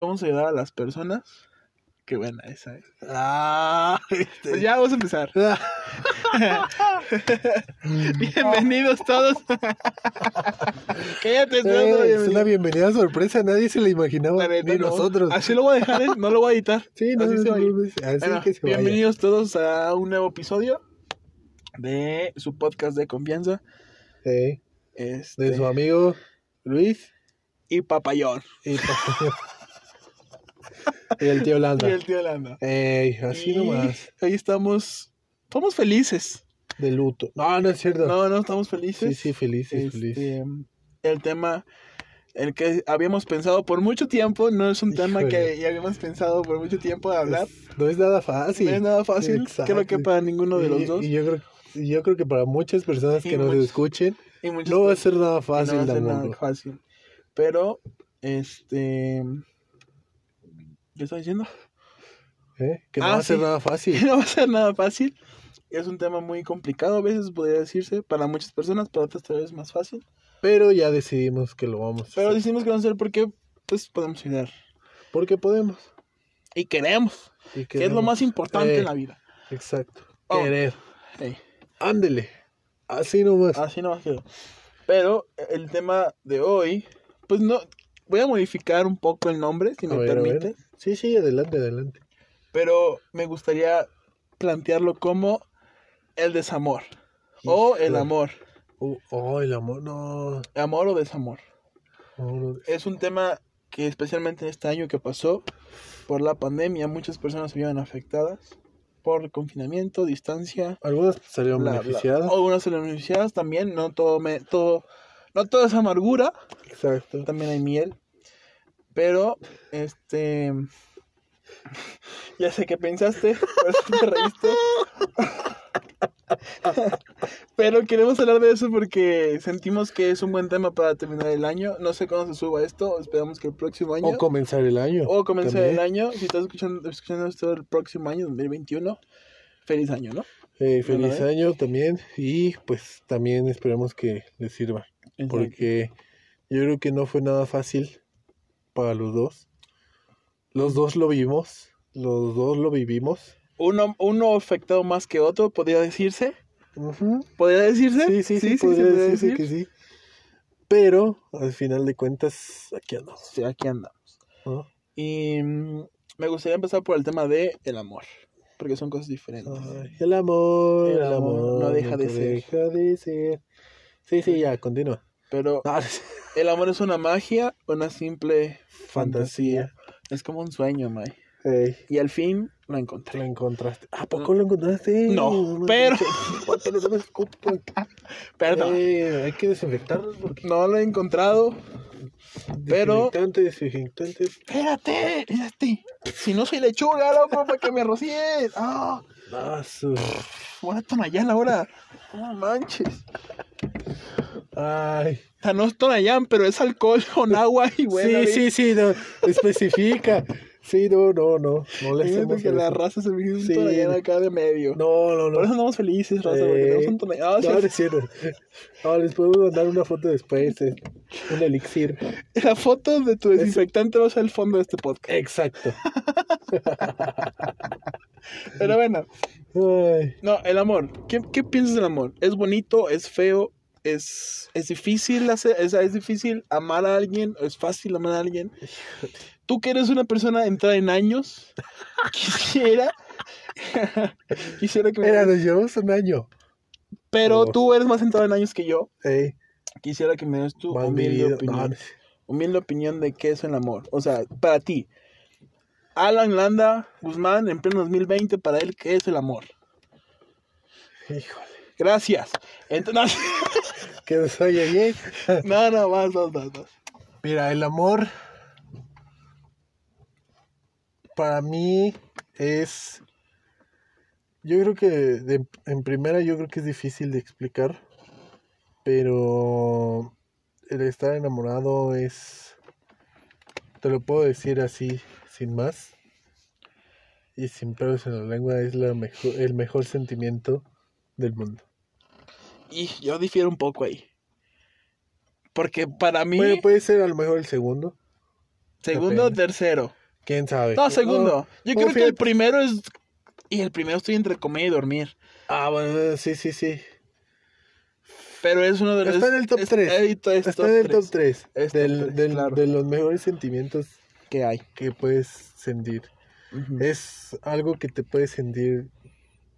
vamos a ayudar a las personas. Qué buena esa. ¿eh? Ah, este. Pues ya vamos a empezar. Bienvenidos todos. Cállate, Eh, es una bienvenida sorpresa, nadie se la imaginaba, La neta, ni no. nosotros. Así lo voy a dejar, ¿eh? no lo voy a editar. Sí, no, así no, se va a no, ir. no, así Bueno, que se vaya. bienvenidos todos a un nuevo episodio de su podcast de confianza. Sí, Este, de su amigo Luis y Papayón. y, y el tío Landa. Y el tío Landa. Ey, así Y nomás, Ahí estamos. Estamos felices. de luto. No, no es cierto. No, no estamos felices. sí, sí, feliz, sí, Este, feliz. El tema, el que habíamos pensado por mucho tiempo, no es un tema Híjole. que ya habíamos pensado por mucho tiempo de hablar. Es- no es nada fácil. no es nada fácil. Exacto. Creo que para ninguno de Y- los dos. Y yo creo, yo creo que para muchas personas que nos muchos- escuchen, y muchas no va a ser nada no fácil va a ser nada fácil. Pero, este. ¿Qué estaba diciendo? ¿eh? Que no Ah, va a ser sí. nada fácil. no va a ser nada fácil. Es un tema muy complicado, a veces podría decirse, para muchas personas, para otras tal vez más fácil. Pero ya decidimos que lo vamos a Pero hacer. decimos que vamos a hacer porque, pues, podemos ayudar. Porque podemos. Y queremos, Y que es lo más importante Eh. en la vida. Exacto. Oh. Querer. Ándele. Así nomás. así nomás quedó. Pero el tema de hoy, pues no, voy a modificar un poco el nombre, si A me ver, permite. Sí, sí, adelante, adelante. Pero me gustaría plantearlo como el desamor. O el amor. Uh, oh, el amor, no. Amor o desamor. no, no. Es un tema que especialmente en este año que pasó por la pandemia, muchas personas se vieron afectadas por confinamiento, distancia, Algunos salieron bla. beneficiados. Algunas se beneficiadas también, no todo, me, todo, no todo es amargura, Exacto. también hay miel. Pero, este. Ya sé que pensaste, por eso te reíste. Pero queremos hablar de eso porque sentimos que es un buen tema para terminar el año. No sé cuándo se suba esto, esperamos que el próximo año. O comenzar el año. o comenzar también. el año. Si estás escuchando, escuchando esto el próximo año, 2021, feliz año, ¿no? Eh, feliz año también. Y pues también esperemos que les sirva. Porque yo creo que no fue nada fácil para los dos. Los dos lo vimos. Los dos lo vivimos. Uno, uno afectado más que otro, podría decirse. Ujú. ¿Podría decirse? Sí, sí, sí, se podría podría decirse decir. que sí. Pero al final de cuentas, aquí andamos. Sí, aquí andamos. ¿no? Y mm, me gustaría empezar por el tema de el amor, porque son cosas diferentes. Ay, el amor, El el, amor amor, no deja de ser. deja de ser. Sí, sí, ya, continúa. Pero el amor es una magia, una simple fantasía. fantasía. Es como un sueño, May. Ey, Y al fin lo lo encontré. encontraste. ¿A poco lo encontraste? No, pero- ¿Cuánto le damos culpa? Perdón. Eh, hay que desinfectarlos porque. No lo he encontrado. Pero- Desinfectante. Espérate, espérate. Si no soy lechuga, loco, para que me rocíes. Ah, Ah, su- voy a Tonayán ahora. No manches. Ay. O sea, no es Tonayán, pero es alcohol con agua y bueno. sí, sí, sí, no. Especifica. Sí, no, no, no. No le hacemos que la raza se hizo un Sí. Acá de medio. No, no, Por eso no. andamos felices, raza, porque Eh, tenemos un. Ah, No, no es cierto. No, les podemos mandar una foto después. eh, Un elixir. La foto de tu desinfectante va a ser el fondo de este podcast. Exacto. Pero bueno, Ay. no, el amor. ¿Qué, qué piensas del amor? ¿Es bonito? ¿Es feo? ¿Es, es difícil hacer, es, es difícil amar a alguien? ¿Es fácil amar a alguien? Tú que eres una persona entrada en años, quisiera, quisiera que me... Mira, nos llevamos un año. Pero Oh. tú eres más entrado en años que yo. Ey, Quisiera que me des tu humilde vivido. opinión. No, humilde opinión de qué es el amor. O sea, para ti, Alan Landa Guzmán, en pleno 2020, para él, ¿qué es el amor? híjole. Gracias. Entonces, Que nos oye bien. no, no, más, dos, dos, dos. Mira, el amor para mí es... Yo creo que de- en primera yo creo que es difícil de explicar, pero el estar enamorado es... Te lo puedo decir así, sin más. Y sin pelos en la lengua es la mejor, el mejor sentimiento del mundo. Y yo difiero un poco ahí. Porque para mí, Bueno, puede ser a lo mejor el segundo. Segundo o tercero. ¿Quién sabe? No, segundo. Yo oh, creo que el primero es. Y el primero estoy entre comer y dormir. Ah, bueno, sí, sí, sí. Pero es uno de los. Está en el top es- tres. es- es Está top en el top 3 Es top del, del- claro. de los mejores sentimientos que hay. que puedes sentir. Es algo que te puedes sentir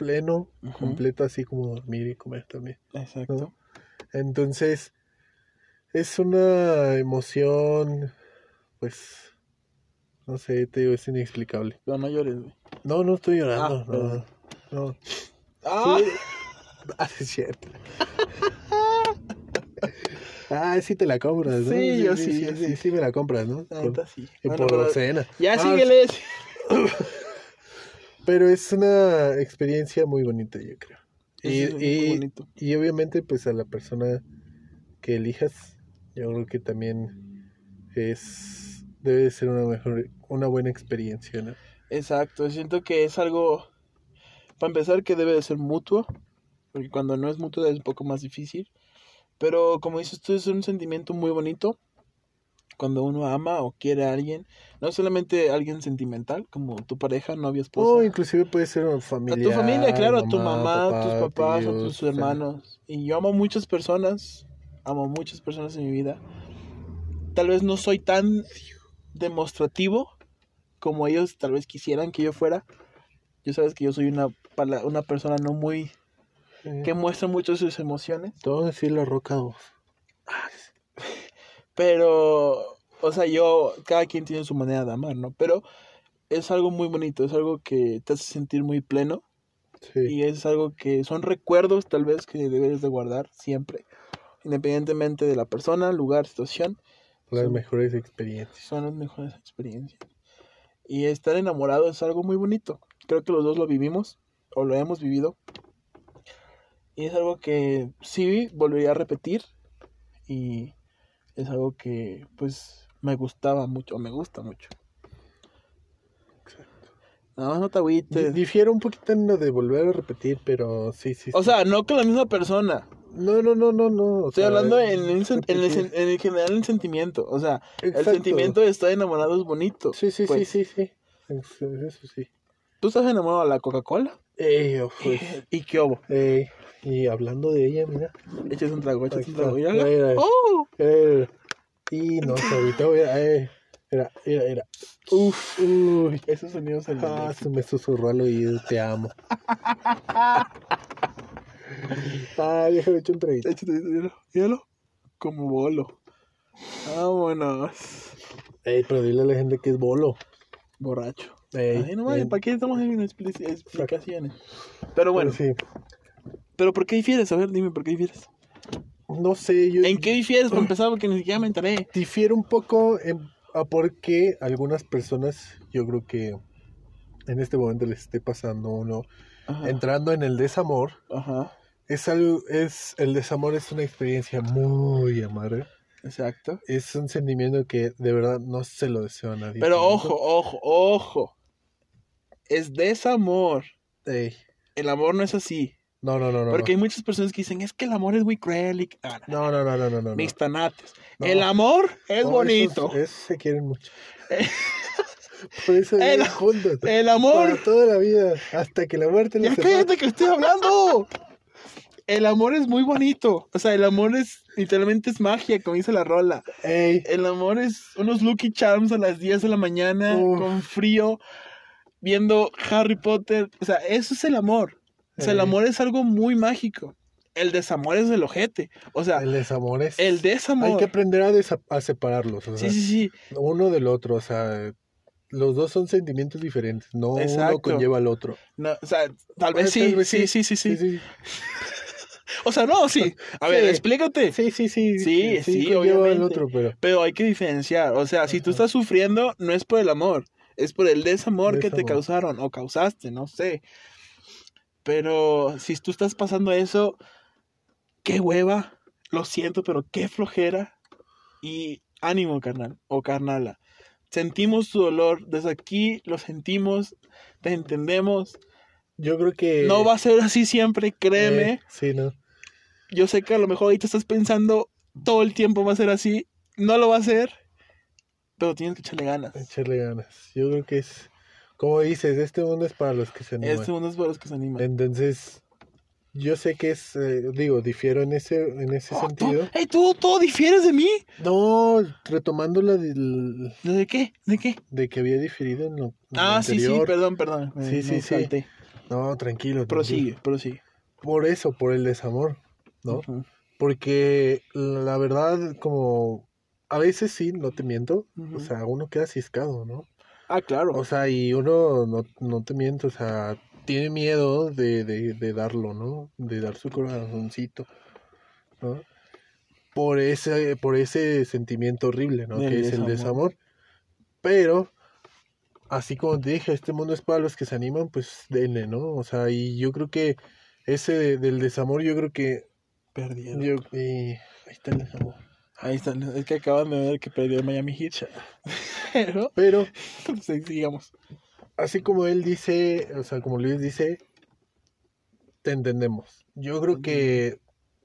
pleno, completo, así como dormir y comer también. Exacto. ¿no? Entonces, es una emoción, pues, no sé, te digo, es inexplicable. Pero no llores, güey. No, no estoy llorando, Ah, no. ¡Ah! Sí. Ah, sí, es cierto. Ah, sí te la compras, ¿no? Sí, yo sí, sí, sí, sí. sí me la compras, ¿no? Por- sí. y Bueno, por pero- cena. Ya Ah, síguele. Pero es una experiencia muy bonita, yo creo. Y, Es y- y obviamente, pues a la persona que elijas, yo creo que también es debe ser una mejor, una buena experiencia, ¿no? Exacto. Siento que es algo. Para empezar, que debe de ser mutuo. Porque cuando no es mutuo es un poco más difícil. Pero como dices tú, es un sentimiento muy bonito. Cuando uno ama o quiere a alguien. No solamente alguien sentimental, como tu pareja, novia, esposa. O inclusive puede ser una A familia. tu familia, claro, a tu mamá, tus papás, a tus tíos, o sea, hermanos. Y yo amo muchas personas, amo muchas personas en mi vida. Tal vez no soy tan demostrativo como ellos tal vez quisieran que yo fuera. Yo sabes que yo soy una, una persona no muy... eh, que muestra mucho sus emociones. A decir la roca 2. Pero, o sea, yo, cada quien tiene su manera de amar, ¿no? Pero es algo muy bonito, es algo que te hace sentir muy pleno. Sí. Y es algo que son recuerdos tal vez que debes de guardar siempre. Independientemente de la persona, lugar, situación, Las son- mejores experiencias. son las mejores experiencias. Y estar enamorado es algo muy bonito. Creo que los dos lo vivimos o lo hemos vivido. Y es algo que sí volvería a repetir. Y es algo que pues me gustaba mucho, o me gusta mucho. Nada más no te agüites. Difiero un poquito en lo de volver a repetir, pero sí, sí. O sí. sea, no con la misma persona. no, no, no, no, no. Estoy sea, hablando en, en, el, en el general en sentimiento. O sea, el sentimiento de estar enamorado es bonito. Sí, sí, pues. sí, sí, sí. Eso, eso sí. ¿Tú estás enamorado de la Coca-Cola? Ey, oh, pues, ¿Y qué hubo? ey, y hablando de ella, mira. Echas un trago, echas Aquí un trago. Mira, mira. ¡Oh! Eh, y no, ahorita voy a. Eh, mira, mira, mira. Uf, Uy. esos sonidos en Ah, se me susurró al oído, te amo. ah, déjame echar un traguito. Échate, míralo, míralo. Como bolo. Vámonos. Ey, pero dile a la gente que es bolo. Borracho. Ey, Ay, no mames, ey, ¿para qué estamos en expli- explicaciones? Pero bueno, sí. ¿pero por qué difieres? A ver, dime, ¿por qué difieres? No sé, yo ¿En qué difieres para empezar? Porque ni siquiera me enteré. difiero un poco en, a por qué algunas personas, yo creo que en este momento les esté pasando uno, Ajá. entrando en el desamor. Ajá. Es algo, es, el desamor es una experiencia muy amarga. Exacto. Es un sentimiento que de verdad no se lo deseo a nadie. Pero ojo, ojo, ojo. Es desamor. Ey, El amor no es así. No, no, no, no. Porque hay muchas personas que dicen, es que el amor es muy cruel y... Ah, no, No, no, no, no, no, no. no. Mis tanates. No. El amor es No, bonito. Esos, esos se quieren mucho. Por eso El- juntos. El amor... Para toda la vida. Hasta que la muerte Ya separe. cállate que estoy hablando. El amor es muy bonito. O sea, el amor es... Literalmente es magia, como dice la rola. Ey, El amor es unos Lucky Charms a las 10 de la mañana, Uf. con frío, viendo Harry Potter. O sea, eso es el amor. O sea, el amor es algo muy mágico. El desamor es el ojete. O sea, el desamor es... el desamor. Hay que aprender a, desa- a separarlos. O sea, Sí, sí, sí. uno del otro. O sea, los dos son sentimientos diferentes. No uno conlleva al otro. No, o sea, tal vez sí. tal vez sí, sí, sí, sí, Sí, sí. O sea, no, sí. A ver, Sí. explícate. Sí, sí, sí. Sí, sí, al obviamente. otro, pero... Pero hay que diferenciar. O sea, si tú Ajá. estás sufriendo, no es por el amor. Es por el desamor que te causaron o causaste, no sé. Pero si tú estás pasando eso, qué hueva. Lo siento, pero qué flojera. Y ánimo, carnal o carnala. Sentimos tu dolor. Desde aquí lo sentimos. Te entendemos. Yo creo que... No va a ser así siempre, créeme. Eh, sí, no. Yo sé que a lo mejor ahorita estás pensando todo el tiempo va a ser así. No lo va a ser. Pero tienes que echarle ganas. Echarle ganas. Yo creo que es, como dices, este mundo es para los que se animan. Este mundo es para los que se animan. Entonces, yo sé que es, eh, digo, difiero en ese, en ese Oh, sentido. tú, ¡Ey, tú, tú difieres de mí! No, retomando la del- ¿De qué? ¿De qué? de que había diferido en lo, en Ah, sí, sí, anterior. perdón, perdón. me- Sí, sí, me sí. salté. No, tranquilo. Prosigue, tranquilo. prosigue. Por eso, por el desamor, ¿no? Porque la verdad, como a veces sí, no te miento, o sea, uno queda ciscado, ¿no? ah, claro. O sea, y uno, no, no te miento, o sea, tiene miedo de, de, de darlo, ¿no? De dar su corazoncito, ¿no? Por ese, por ese sentimiento horrible, ¿no? Del que es el desamor. desamor. Pero, así como te dije, este mundo es para los que se animan, pues denle, ¿no? O sea, y yo creo que ese de- del desamor, yo creo que... Perdieron. Yo, y- ahí está el desamor. Ahí está. Es que acaban de ver que perdió el Miami Heat. Pero, Pero, pues, sigamos. así como él dice, o sea, como Luis dice, te entendemos. Yo creo que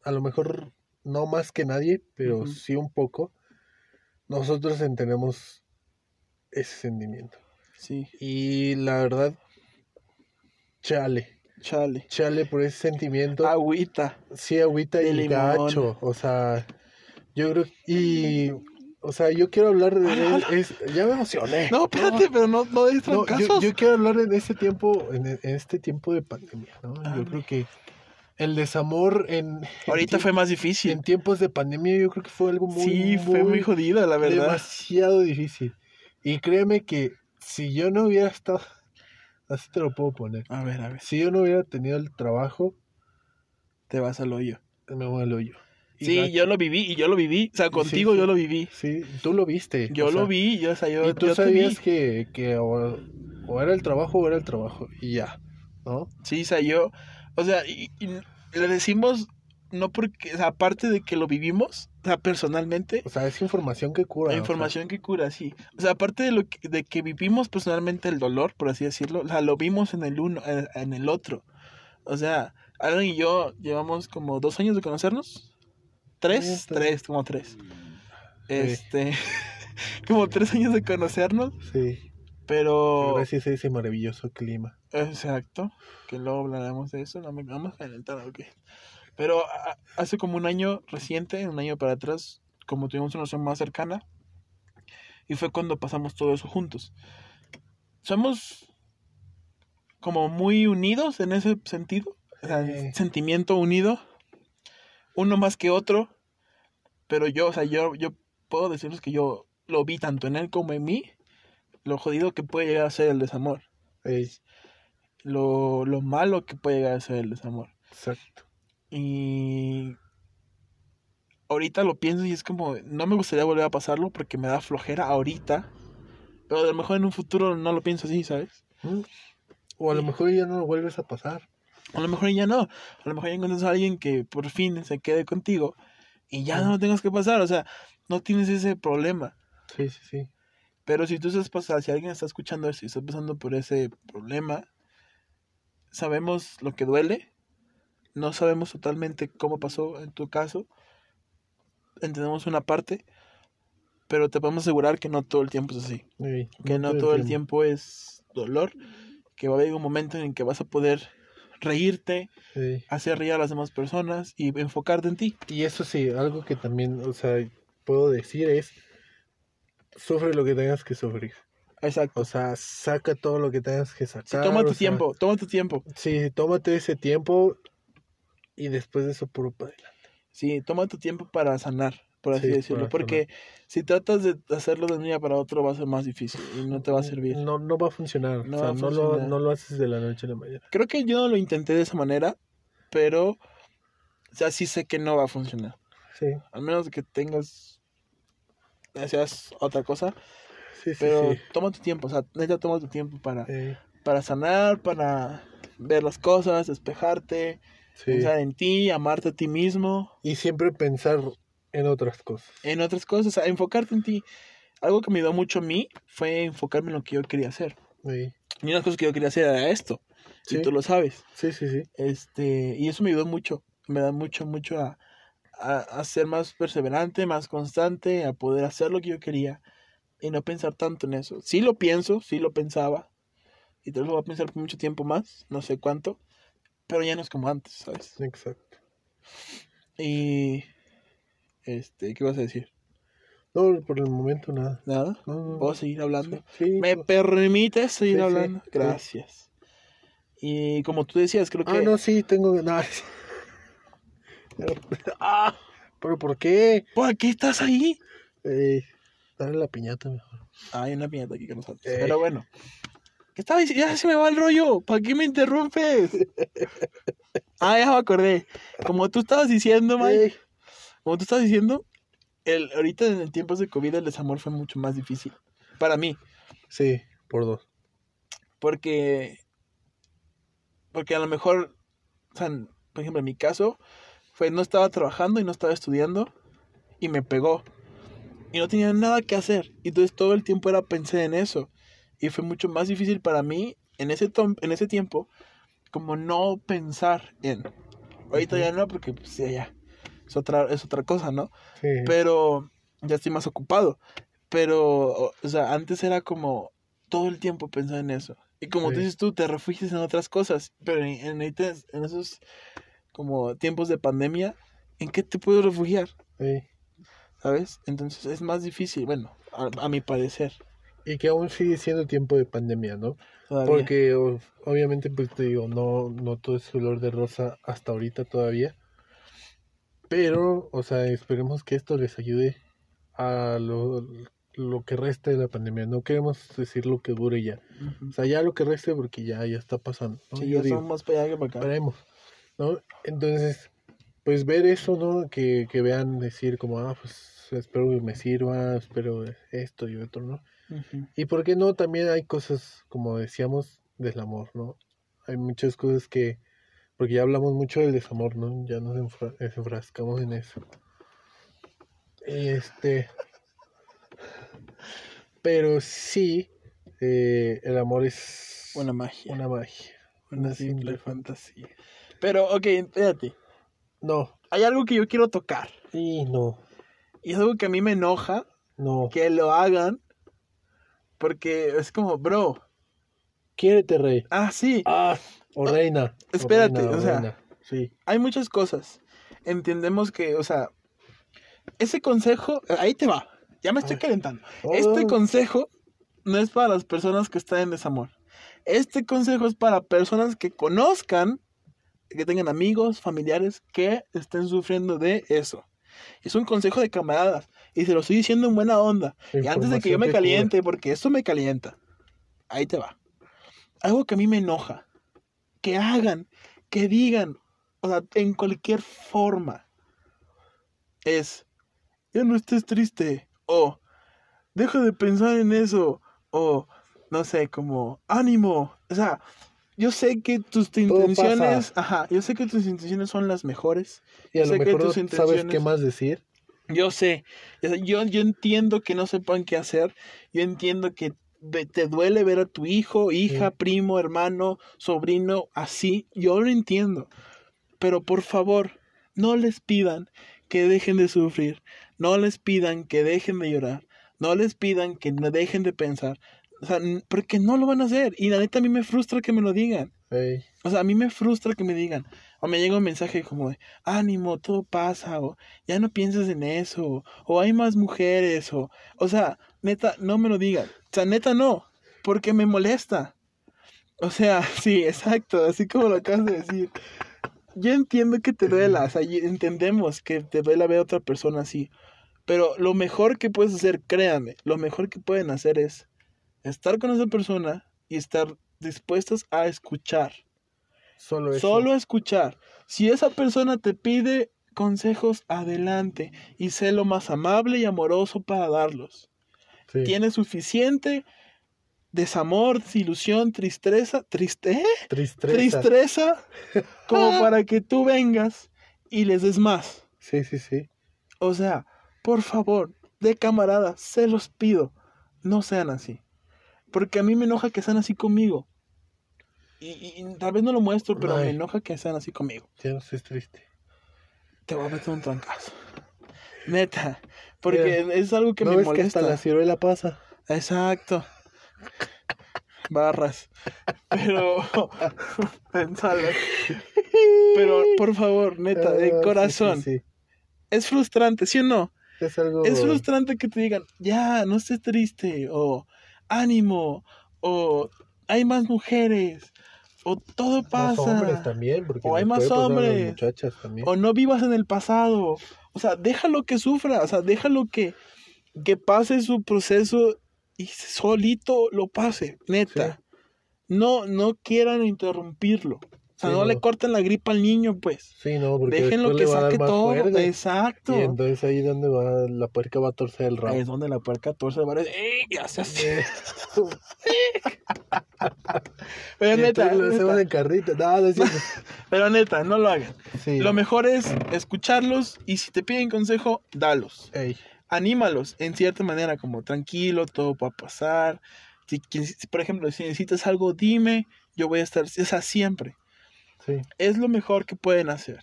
a lo mejor no más que nadie, pero sí un poco, nosotros entendemos ese sentimiento. Sí, Y la verdad, chale, chale. chale por ese sentimiento. Agüita. sí, agüita de y limón. gacho, o sea, yo creo, y, o sea, yo quiero hablar de, Hola, hola. es- ya me emocioné. No, espérate, pero no, no des No, yo, yo quiero hablar en este tiempo, en, en este tiempo de pandemia, ¿no? Ah, Yo creo que el desamor en, Ahorita en, fue más difícil. en tiempos de pandemia yo creo que fue algo muy, sí, fue muy jodida, la verdad. demasiado difícil. Y créeme que si yo no hubiera estado, así te lo puedo poner, A ver, a ver. si yo no hubiera tenido el trabajo, Te vas al hoyo. me voy al hoyo. Y Sí, yo lo viví y yo lo viví. O sea, contigo sí. yo lo viví. Sí, tú lo viste. Yo o sea, lo vi, yo, o sea, yo, Y tú yo sabías que, que o, o era el trabajo o era el trabajo. Y ya, ¿no? Sí, o sea, yo, o sea, y, y le decimos, no porque, o sea, aparte de que lo vivimos, o sea, personalmente, O sea, es información que cura. la sea, información que cura, sí. O sea, aparte de lo que, de que vivimos personalmente el dolor, por así decirlo, o sea, lo vimos en el uno, en, en el otro. O sea, Alan y yo llevamos como dos años de conocernos. ¿Tres? Tres, como tres. Este, como tres años de conocernos, Sí. pero... Gracias a ese maravilloso clima. Exacto, que luego hablaremos de eso, no me vamos a calentar, ok. Pero a- hace como un año reciente, un año para atrás, como tuvimos una relación más cercana, y fue cuando pasamos todo eso juntos. Somos como muy unidos en ese sentido, o sea, sentimiento unido, uno más que otro, pero yo, o sea, yo, yo puedo decirles que yo lo vi tanto en él como en mí, lo jodido que puede llegar a ser el desamor Ey, lo, lo malo que puede llegar a ser el desamor. exacto. Y ahorita lo pienso y es como, no me gustaría volver a pasarlo porque me da flojera ahorita, pero a lo mejor en un futuro no lo pienso así, ¿sabes? O a lo mejor ya no lo vuelves a pasar. A lo mejor ya no, a lo mejor ya encuentras a alguien que por fin se quede contigo y ya no lo tengas que pasar, o sea, no tienes ese problema. Sí, sí, sí. Pero si tú estás pasando, si alguien está escuchando eso y está pasando por ese problema, sabemos lo que duele, no sabemos totalmente cómo pasó en tu caso, entendemos una parte, pero te podemos asegurar que no todo el tiempo es así, que no todo el tiempo es dolor, que va a haber un momento en el que vas a poder reírte, hacer reír a las demás personas y enfocarte en ti. Y eso sí, algo que también, o sea, puedo decir es, sufre lo que tengas que sufrir. Exacto. O sea, saca todo lo que tengas que sacar. Sí, toma tu sea, tiempo, toma tu tiempo. Sí, tómate ese tiempo y después de eso puro para adelante. Sí, toma tu tiempo para sanar, por así Sí, decirlo. para Porque si tratas de hacerlo de un día para otro va a ser más difícil y no te va a servir. No, no va a funcionar. No o sea, no lo, funcionar. no lo haces de la noche a la mañana. Creo que yo no lo intenté de esa manera, pero o sea, sí sé que no va a funcionar. Sí, Al menos que tengas, seas otra cosa. sí, sí. Pero sí. toma tu tiempo, o sea, neta toma tu tiempo para, Eh, para sanar, para ver las cosas, despejarte, sí. pensar en ti, amarte a ti mismo. Y siempre pensar en otras cosas. en otras cosas, a enfocarte en ti. Algo que me ayudó mucho a mí fue enfocarme en lo que yo quería hacer. Sí, Y una de las cosas que yo quería hacer era esto. Sí. Y tú lo sabes. sí, sí. sí. Este, y eso me ayudó mucho. Me da mucho, mucho a, a, a ser más perseverante, más constante, a poder hacer lo que yo quería. y no pensar tanto en eso. Sí lo pienso, sí lo pensaba, y te lo voy a pensar por mucho tiempo más, no sé cuánto, pero ya no es como antes, ¿sabes? Exacto. Y, este, ¿qué vas a decir? No, por el momento nada. ¿Nada? No, no, ¿Puedo seguir hablando? Sí, ¿Me permites seguir Sí, hablando? Gracias. Y como tú decías, creo que... Ah, no, sí, tengo. No. Pero- ah, ¿pero por qué? ¿Por qué estás ahí? Eh, dale la piñata mejor. Ah, hay una piñata aquí con nosotros. Eh. Pero bueno. ¿Qué estaba diciendo? Ya se me va el rollo. ¿Para qué me interrumpes? ah, ya me acordé. Como tú estabas diciendo, Mike. Como tú estabas diciendo, el, ahorita en tiempos de COVID el desamor fue mucho más difícil. Para mí. Sí, por dos. Porque. Porque a lo mejor. O sea, por ejemplo, en mi caso, fue no estaba trabajando y no estaba estudiando. Y me pegó. Y no tenía nada que hacer. Y entonces todo el tiempo era pensé en eso. Y fue mucho más difícil para mí en ese, tom- en ese tiempo. Como no pensar en. Ahorita ya no, porque pues ya, ya. Es otra, es otra cosa, ¿no? Sí. pero ya estoy más ocupado. Pero, o o sea, antes era como todo el tiempo pensar en eso. Y como tú Sí. dices tú, te refugias en otras cosas. Pero en, en, en esos como tiempos de pandemia, ¿en qué te puedes refugiar? Ey. ¿Sabes? Entonces es más difícil, bueno, a, a mi parecer. Y que aún sigue siendo tiempo de pandemia, ¿no? todavía. Porque o- obviamente, pues te digo, no, no todo es color de rosa hasta ahorita todavía. Pero, o sea, esperemos que esto les ayude a lo, lo que reste de la pandemia. No queremos decir lo que dure ya. O sea, ya lo que reste porque ya, ya está pasando. ¿no? Sí, Yo ya digo, son más para allá que para acá. esperemos, ¿no? Entonces, pues ver eso, ¿no? Que, que vean decir como, ah, pues espero que me sirva, espero esto y otro, ¿no? Y por qué no, también hay cosas, como decíamos, del amor, ¿no? Hay muchas cosas que, porque ya hablamos mucho del desamor, ¿no? Ya nos enfra- enfrascamos en eso. Y este, pero sí, eh, el amor es Una magia. una magia. Una una simple simple fantasía. Pero, ok, espérate. No, Hay algo que yo quiero tocar. y no, Y es algo que a mí me enoja no. que lo hagan. Porque es como, bro. Quiérete, rey. Ah, sí. Ah, o reina. o espérate, reina, o sea, reina. Sí, Hay muchas cosas. Entendemos que, o sea, ese consejo, ahí te va. Ya me estoy Ah. calentando. Oh. Este consejo no es para las personas que están en desamor. Este consejo es para personas que conozcan, que tengan amigos, familiares que estén sufriendo de eso. Es un consejo de camaradas. Y se lo estoy diciendo en buena onda. Y antes de que yo me caliente, porque esto me calienta. Ahí te va. Algo que a mí me enoja. Que hagan, que digan, o sea, en cualquier forma. Es, ya no estés triste. O, deja de pensar en eso. O, no sé, como, ánimo. O sea, yo sé que tus intenciones, pasa. ajá, yo sé que tus intenciones son las mejores. Y a Sé lo que mejor no tus sabes intenciones- qué más decir. Yo sé, yo, yo entiendo que no sepan qué hacer, yo entiendo que te duele ver a tu hijo, hija, Sí. primo, hermano, sobrino, así, yo lo entiendo, pero por favor, no les pidan que dejen de sufrir, no les pidan que dejen de llorar, no les pidan que dejen de pensar, o sea, porque no lo van a hacer, y la neta a mí me frustra que me lo digan. O sea, a mí me frustra que me digan, o me llega un mensaje como de, ánimo, todo pasa, o ya no pienses en eso, o, hay más mujeres, o, o sea, neta, no me lo digan. O sea, neta no, porque me molesta. O sea, sí, exacto, así como lo acabas de decir. Yo entiendo que te duela, entendemos que te duela ver a otra persona así, pero lo mejor que puedes hacer, créanme, lo mejor que pueden hacer es estar con esa persona y estar dispuestos a escuchar. Solo eso. Solo escuchar. Si esa persona te pide consejos, adelante y sé lo más amable y amoroso para darlos. Sí. Tienes suficiente desamor, desilusión, tristeza, triste, Tristeza. tristeza, como para que tú vengas y les des más. Sí, sí, sí. O sea, por favor, de camarada, se los pido, no sean así. Porque a mí me enoja que sean así conmigo. Y, y- y tal vez no lo muestro, pero me enoja que sean así conmigo. Ya no estés triste. Te voy a meter un trancazo. Neta. Porque es algo que ¿No me ves que molesta. hasta la ciruela pasa? Exacto. Barras. Pero, pensalo. Pero, por favor, neta, de Ah, sí, corazón. sí, sí. Es frustrante, ¿sí o no? Es algo. Es frustrante que te digan, ya, no estés triste, o ánimo, o hay más mujeres, o todo Más hombres pasa, también, porque O hay más hombres. muchachas también. o no vivas en el pasado. O sea, déjalo que sufra, o sea, déjalo que, que pase su proceso y solito lo pase, neta. No, no quieran interrumpirlo. O sea, Sí, no, no. le corten la gripa al niño, pues. Sí, no, porque Déjenlo que saque más todo. Exacto. Y entonces ahí donde va, la puerca va a torcer el rabo. Es donde la puerca torce. ¡Eh! Ya se hace. Eh, Pero neta, hacemos en carrito. No, no es cierto. pero neta, no lo hagan. Sí. Lo mejor es escucharlos y si te piden consejo, dalos. Ey, Anímalos en cierta manera, como tranquilo, todo va a pasar. Si, por ejemplo, si necesitas algo, dime, yo voy a estar, o sea, siempre. sí. Es lo mejor que pueden hacer.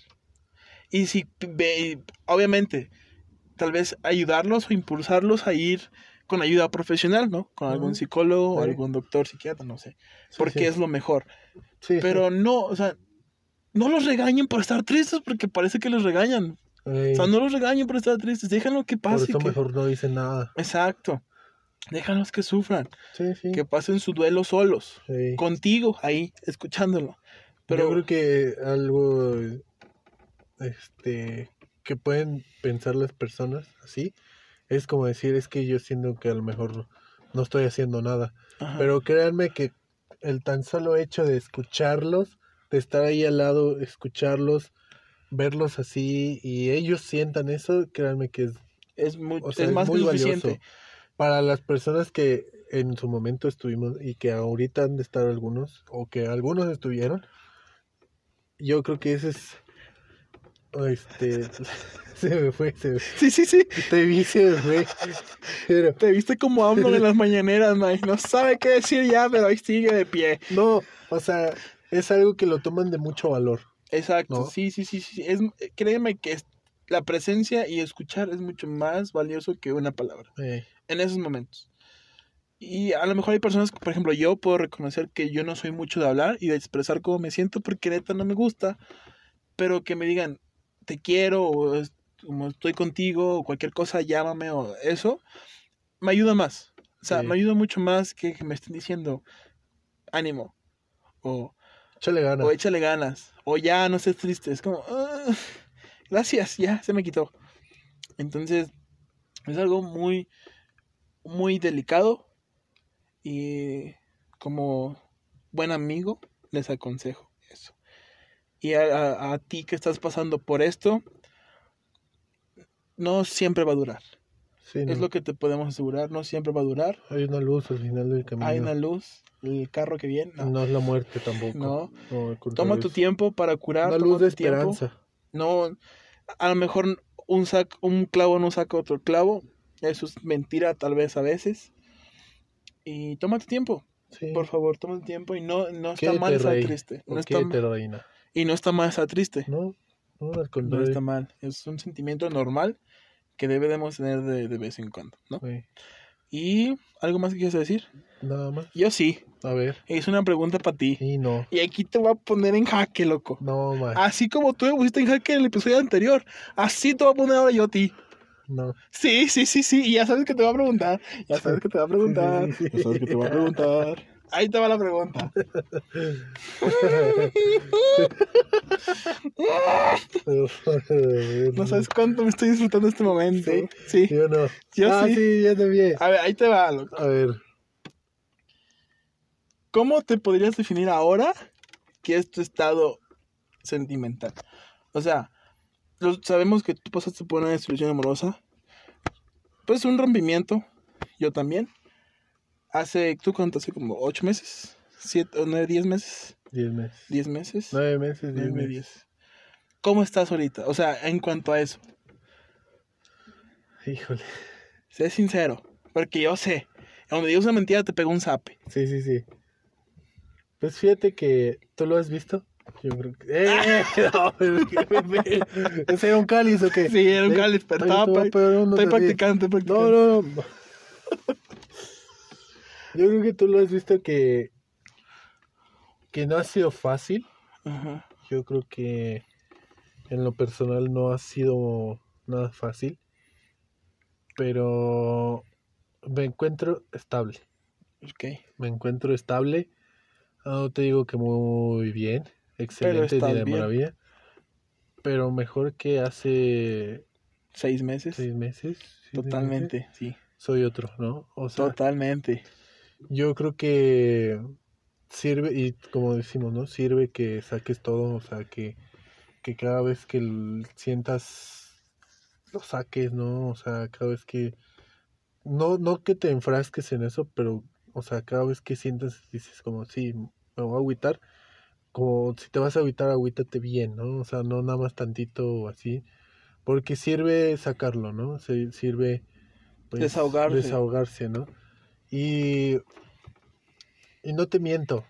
Y si, obviamente, tal vez ayudarlos o impulsarlos a ir con ayuda profesional, ¿no? Con algún psicólogo o Sí. algún doctor, psiquiatra, no sé. Sí, Porque sí. es lo mejor. Pero no, o sea, no los regañen por estar tristes porque parece que los regañan. O sea, no los regañen por estar tristes, déjenlo que por pase. eso que- mejor no dicen nada. Exacto. Déjalos que sufran, Sí, sí. que pasen su duelo solos, Sí. contigo ahí, escuchándolo. Pero Yo creo que algo este que pueden pensar las personas así es como decir es que yo siento que a lo mejor no estoy haciendo nada. Ajá, pero créanme que el tan solo hecho de escucharlos de estar ahí al lado escucharlos verlos así y ellos sientan eso créanme que es, es, muy, o sea, es es más que muy valioso. para las personas que en su momento estuvimos y que ahorita han de estar algunos o que algunos estuvieron yo creo que ese es este se me fue se me, Sí, sí, sí. te vi se me fue pero Te viste como hablo en las mañaneras, Mike. No sabe qué decir ya, pero ahí sigue de pie. no o sea es algo que lo toman de mucho valor Exacto. ¿No? Sí, sí, sí, sí. Es, créeme que es- la presencia y escuchar es mucho más valioso que una palabra. Eh, en esos momentos. Y a lo mejor hay personas, que, por ejemplo, yo puedo reconocer que yo no soy mucho de hablar y de expresar cómo me siento porque neta no me gusta, pero que me digan, te quiero, o como estoy contigo, o cualquier cosa, llámame, o eso, me ayuda más. O sea, Sí. me ayuda mucho más que, que me estén diciendo, ánimo, o, échale ganas o échale ganas, o ya no estés triste. Es como, "Ah, gracias, ya se me quitó. Entonces, es algo muy, muy delicado y como buen amigo les aconsejo. Y a, a- a ti que estás pasando por esto, no siempre va a durar. Sí, Es lo que te podemos asegurar, no siempre va a durar. hay una luz al final del camino Hay una luz, el carro que viene. no. no es la muerte tampoco No. Toma tu tiempo para curar. una luz de tiempo. esperanza No, a lo mejor un, sac, un clavo no saca otro clavo. Eso es mentira tal vez a veces. Y toma tu tiempo, sí por favor, toma tu tiempo y no, no está mal estar triste. No está, reina y no está mal estar triste. no no al No está mal. Es un sentimiento normal que debemos tener de, de vez en cuando, ¿no? Sí. Y algo más que quieres decir. nada más Yo sí. a ver Es una pregunta para ti. y no Y aquí te voy a poner en jaque, loco. no más Así como tú me pusiste en jaque en el episodio anterior, así te voy a poner ahora yo a ti. no Sí, sí, sí, sí. Y ya sabes que te va a preguntar. Ya sabes que te va a preguntar. Ya sabes que te va a preguntar. Ahí te va la pregunta. No sabes cuánto me estoy disfrutando este momento. Sí. Sí. yo no Yo ah sí. sí ya también A ver, ahí te va, loco. a ver ¿Cómo te podrías definir ahora que es tu estado sentimental? O sea, sabemos que tú pasaste por una desilusión amorosa. Pues un rompimiento. Yo también. Hace, ¿tú cuánto? Hace como ocho meses. ¿Siete o nueve, diez meses? diez meses ¿Diez meses? nueve meses diez meses diez. ¿Cómo estás ahorita? O sea, en cuanto a eso. híjole Sé sincero. Porque yo sé. Cuando digas una mentira te pego un zape. sí sí sí pues fíjate que tú lo has visto yo creo que ¡Eh! no, ¿Ese era un cáliz o qué? Sí, era un cáliz, pero estaba Estoy practicando, estoy No, practicando. no, no. Yo creo que tú lo has visto que, que no ha sido fácil. Ajá. Yo creo que en lo personal no ha sido nada fácil. Pero me encuentro estable. Ok. Me encuentro estable. No te digo que muy bien. Excelente, ni de maravilla. Pero mejor que hace Seis meses. seis meses. Totalmente, sí. Soy otro, ¿no? O sea, Totalmente. Yo creo que sirve, y como decimos, ¿no? Sirve que saques todo, o sea, que, que cada vez que sientas lo saques, ¿no? O sea, cada vez que... No, no que te enfrasques en eso, pero, o sea, cada vez que sientas, dices como, sí, me voy a agüitar, como si te vas a agüitar, agüítate bien, ¿no? O sea, no nada más tantito así, porque sirve sacarlo, ¿no? Se- sirve pues, Desahogarse. desahogarse, ¿no? Y, y no te miento,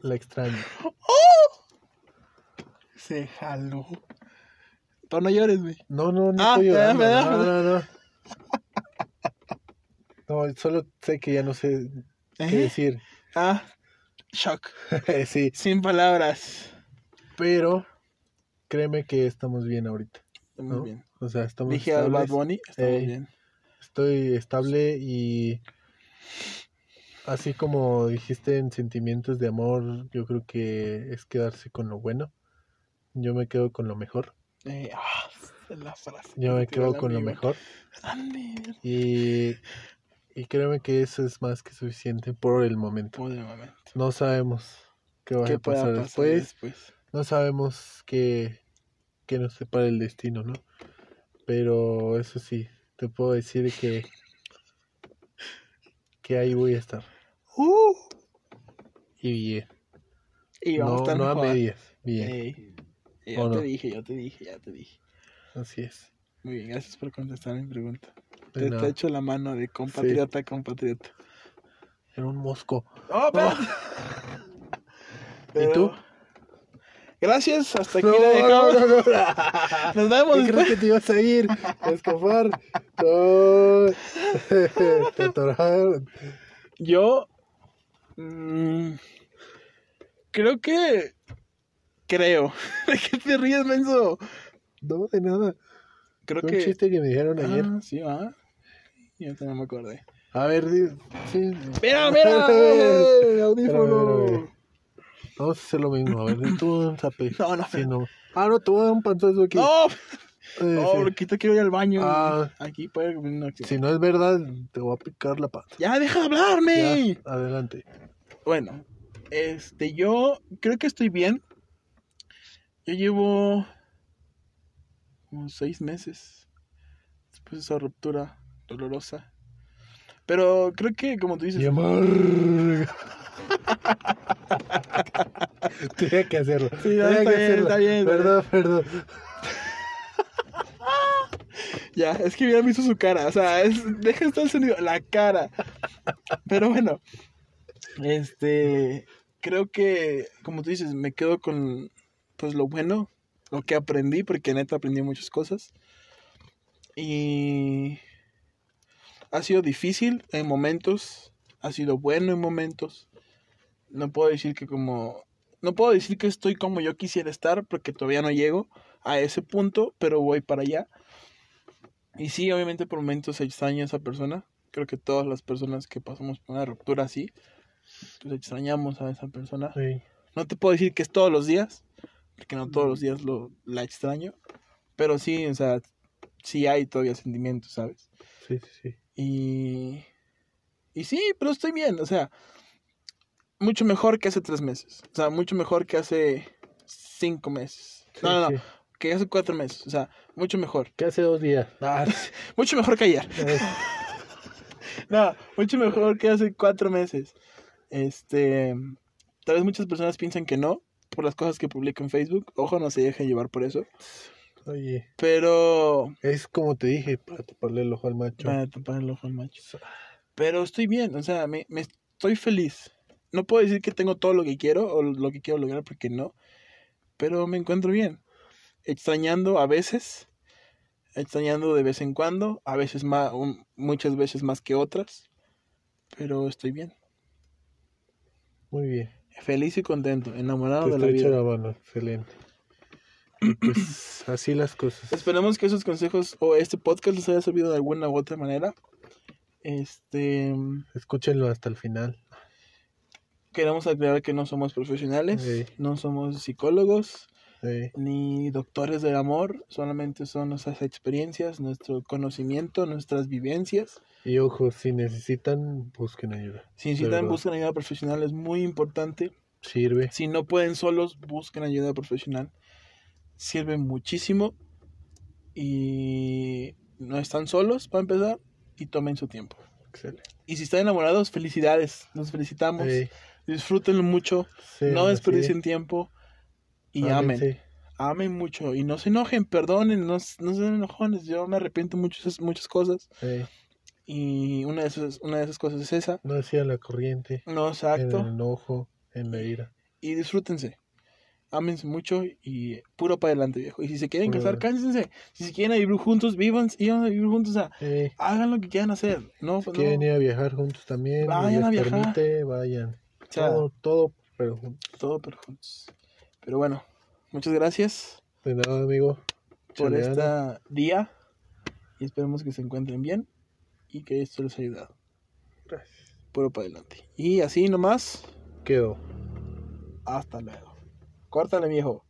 la extraño. Se jaló. Pero no llores, güey. No, no, no Ah, estoy llorando, me da, no, me da. no, no. No, solo sé que ya no sé qué ¿Eh? decir. Ah, shock. sí, Sin palabras. pero créeme que estamos bien ahorita. ¿no? bien. O sea, estamos Dije al Bad. Bunny, estamos Ey. bien. Estoy estable y así como dijiste en sentimientos de amor, yo creo que es quedarse con lo bueno. Yo me quedo con lo mejor. Eh, ah, la frase. Yo me quedo con lo mejor. Y, y créeme que eso es más que suficiente por el momento. por el momento. No sabemos qué va ¿Qué a pasar después. después? No sabemos qué, qué nos separa el destino, ¿no? Pero eso sí, te puedo decir que, que ahí voy a estar. Uh, Y bien. y vamos a No, estar no a medias. Bien. Ey, ya ¿O te no? dije, ya te dije, ya te dije. Así es. Muy bien, gracias por contestar mi pregunta. Te, te nada. echo la mano de compatriota a compatriota. Era un mosco. ¡Oh, espérate! ¿Y tú? Gracias, hasta aquí No, la dejamos. no, no, no. Nos vemos ¿Qué después. crees que te ibas a ir? A escapar. No. Te atoraron. Yo mm, creo que creo. ¿De qué te ríes, menso? No, de nada. Creo Fue que un chiste que me dijeron ayer. Ah, sí, va. Yo también me acordé. A ver, sí. Mira, mira, el audífono. Vamos a hacer lo mismo. A ver, tú un zape. No, no, Sí, no. Ah, no, te voy a dar un panzazo aquí. No, no, te quiero ir al baño. Ah. Aquí puede no, Si no es verdad, te voy a picar la pata. Ya, deja de hablarme. Ya, adelante. Bueno, este, yo creo que estoy bien. Yo llevo como seis meses después de esa ruptura dolorosa. Pero creo que, como tú dices, Y amarga. Tenía que hacerlo. Sí, no, Tenía está que bien, hacerlo. está bien, Perdón, perdón. Ya, es que hubieran visto su cara. O sea, es, deja de estar el sonido, la cara. Pero bueno, este, creo que, como tú dices, me quedo con, pues, lo bueno, lo que aprendí, porque neta aprendí muchas cosas. Y ha sido difícil en momentos, ha sido bueno en momentos. No puedo decir que como, no puedo decir que estoy como yo quisiera estar, porque todavía no llego a ese punto, pero voy para allá. Y sí, obviamente por momentos extraño a esa persona. Creo que todas las personas que pasamos por una ruptura así, pues extrañamos a esa persona. Sí. No te puedo decir que es todos los días, porque no todos los días lo, la extraño. Pero sí, o sea, sí hay todavía sentimientos, ¿sabes? Sí, sí, sí. Y, y sí, pero estoy bien, o sea, mucho mejor que hace tres meses. O sea, mucho mejor que hace cinco meses. Sí, No, no, sí. Que hace cuatro meses. O sea, mucho mejor. Que hace dos días. Ah, Mucho mejor que ayer. eh, No, mucho mejor que hace cuatro meses. Este, tal vez muchas personas piensan que no, por las cosas que publico en Facebook. Ojo, no se dejen llevar por eso. oye, Pero, es como te dije, para taparle el ojo al macho. para tapar el ojo al macho. Pero estoy bien, o sea, me, me estoy feliz. No puedo decir que tengo todo lo que quiero o lo que quiero lograr porque no. Pero me encuentro bien. Extrañando a veces extrañando de vez en cuando, a veces más, muchas veces más que otras, pero estoy bien, Muy bien. feliz y contento, enamorado Te de la vida. la mano, excelente. Pues así las cosas. Esperemos que esos consejos o este podcast les haya servido de alguna u otra manera. Este, Escúchenlo hasta el final. queremos aclarar que no somos profesionales, Sí. no somos psicólogos, Ni doctores del amor, solamente son nuestras experiencias, nuestro conocimiento, nuestras vivencias. y ojo, si necesitan, busquen ayuda. Si necesitan, busquen ayuda profesional, es muy importante. Sirve. Si no pueden solos, busquen ayuda profesional. Sirve muchísimo y no están solos para empezar y tomen su tiempo. Excelente. Y si están enamorados, felicidades, los felicitamos. Ey, Disfrútenlo mucho, sí, no desperdicien tiempo y amen. Amen mucho y no se enojen, perdonen, no, no sean enojones. Yo me arrepiento muchas muchas cosas Ey, y una de esas, una de esas cosas es esa. no hacía la corriente. No, En exacto. el enojo, en la ira. Y disfrútense. Ámense mucho y puro para adelante, viejo. Y si se quieren Puro casar, cánsense. Si se quieren vivir juntos, vivan, iban a vivir juntos. O sea, hagan lo que quieran hacer. No, si pues quieren no. ir a viajar juntos también. Vayan les a viajar. permite, vayan. O sea, todo, todo, pero juntos. todo pero juntos. Pero bueno, muchas gracias De nada, amigo. por este día. Y esperemos que se encuentren bien y que esto les haya ayudado. Gracias. Puro para adelante. Y así nomás, Quedó. hasta luego. Córtale, viejo.